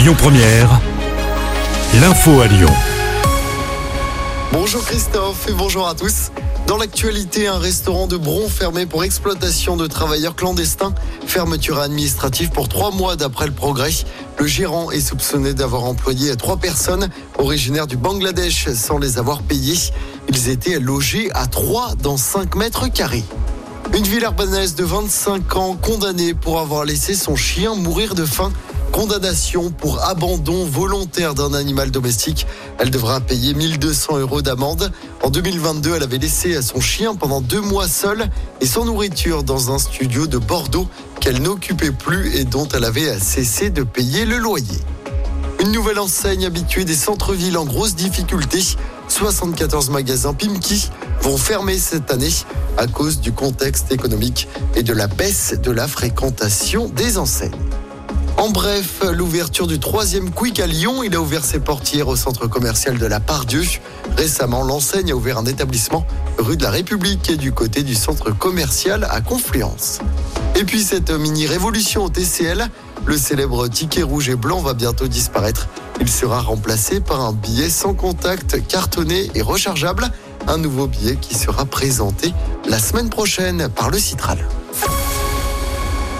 Lyon Première, l'info à Lyon. Bonjour Christophe et bonjour à tous. Dans l'actualité, un restaurant de Bron fermé pour exploitation de travailleurs clandestins. Fermeture administrative pour trois mois d'après le progrès. Le gérant est soupçonné d'avoir employé trois personnes originaires du Bangladesh sans les avoir payées. Ils étaient logés à 3 dans 5 mètres carrés. Une ville urbanaise de 25 ans condamnée pour avoir laissé son chien mourir de faim. Condamnation pour abandon volontaire d'un animal domestique. Elle devra payer 1200 euros d'amende. En 2022, elle avait laissé son chien pendant deux mois seul et sans nourriture dans un studio de Bordeaux qu'elle n'occupait plus et dont elle avait cessé de payer le loyer. Une nouvelle enseigne habituée des centres-villes en grosse difficulté. 74 magasins Pimki vont fermer cette année à cause du contexte économique et de la baisse de la fréquentation des enseignes. En bref, l'ouverture du troisième Quick à Lyon, il a ouvert ses portières au centre commercial de la Pardieu. Récemment, l'enseigne a ouvert un établissement rue de la République et du côté du centre commercial à Confluence. Et puis cette mini révolution au TCL, le célèbre ticket rouge et blanc va bientôt disparaître. Il sera remplacé par un billet sans contact, cartonné et rechargeable. Un nouveau billet qui sera présenté la semaine prochaine par le Citral.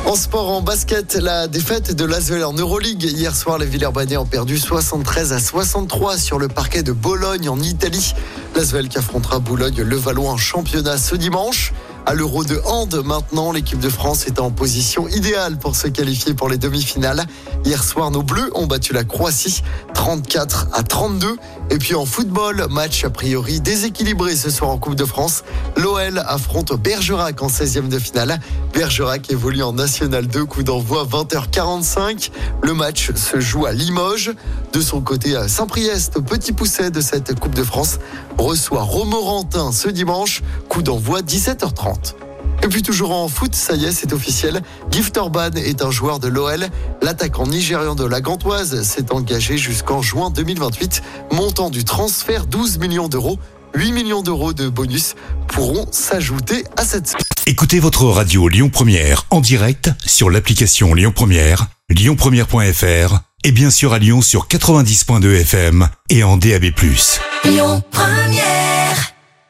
En sport, en basket, la défaite de l'Asvel en Euroleague. Hier soir, les Villers-Banais ont perdu 73 à 63 sur le parquet de Bologne en Italie. L'Asvel qui affrontera Boulogne, le Valois en championnat ce dimanche. À l'Euro de hand, maintenant, l'équipe de France est en position idéale pour se qualifier pour les demi-finales. Hier soir, nos Bleus ont battu la Croatie 34 à 32. Et puis en football, match a priori déséquilibré ce soir en Coupe de France. L'OL affronte Bergerac en 16e de finale. Bergerac évolue en National 2, coup d'envoi 20h45. Le match se joue à Limoges. De son côté, Saint-Priest, petit pousset de cette Coupe de France, reçoit Romorantin ce dimanche, coup d'envoi 17h30. Et puis toujours en foot, ça y est, c'est officiel. Gift Orban est un joueur de l'OL. L'attaquant nigérian de la Gantoise s'est engagé jusqu'en juin 2028. Montant du transfert 12 millions d'euros. 8 millions d'euros de bonus pourront s'ajouter à cette Écoutez votre radio Lyon Première en direct sur l'application Lyon Première, lyonpremière.fr et bien sûr à Lyon sur 90.2 FM et en DAB+. Lyon Première